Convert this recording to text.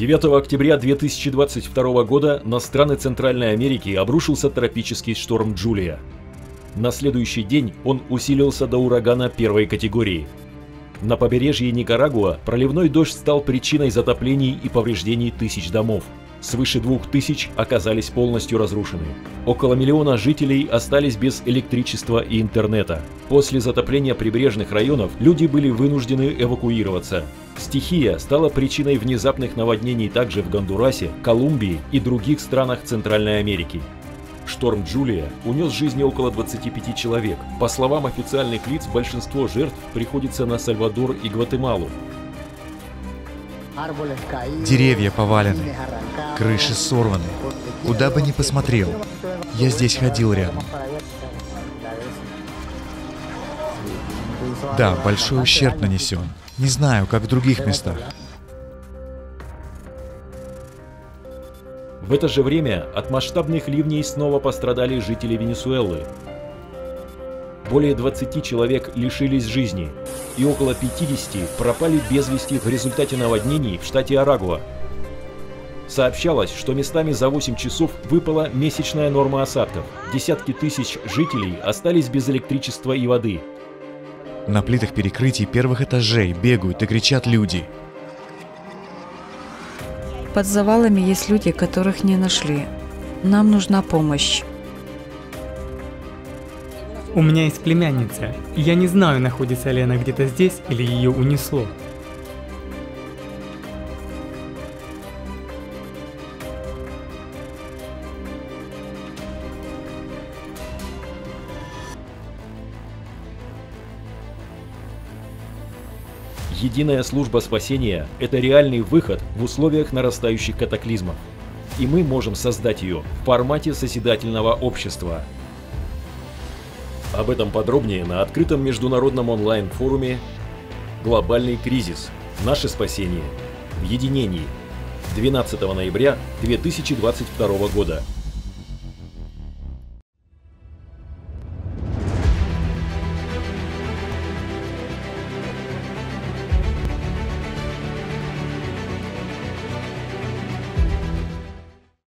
9 октября 2022 года на страны Центральной Америки обрушился тропический шторм Джулия. На следующий день он усилился до урагана первой категории. На побережье Никарагуа проливной дождь стал причиной затоплений и повреждений тысяч домов. Свыше двух тысяч оказались полностью разрушены. Около миллиона жителей остались без электричества и интернета. После затопления прибрежных районов люди были вынуждены эвакуироваться. Стихия стала причиной внезапных наводнений также в Гондурасе, Колумбии и других странах Центральной Америки. Шторм Джулия унес жизни около 25 человек. По словам официальных лиц, большинство жертв приходится на Сальвадор и Гватемалу. Деревья повалены, крыши сорваны. Куда бы ни посмотрел, я здесь ходил рядом. Да, большой ущерб нанесен. Не знаю, как в других местах. В это же время от масштабных ливней снова пострадали жители Венесуэлы. Более 20 человек лишились жизни, и около 50 пропали без вести в результате наводнений в штате Арагуа. Сообщалось, что местами за 8 часов выпала месячная норма осадков. Десятки тысяч жителей остались без электричества и воды. На плитах перекрытий первых этажей бегают и кричат люди. Под завалами есть люди, которых не нашли. Нам нужна помощь. У меня есть племянница, я не знаю, находится ли она где-то здесь или ее унесло. Единая служба спасения – это реальный выход в условиях нарастающих катаклизмов. И мы можем создать ее в формате созидательного общества. Об этом подробнее на открытом международном онлайн-форуме «Глобальный кризис. Наше спасение. В единении» 12 ноября 2022 года.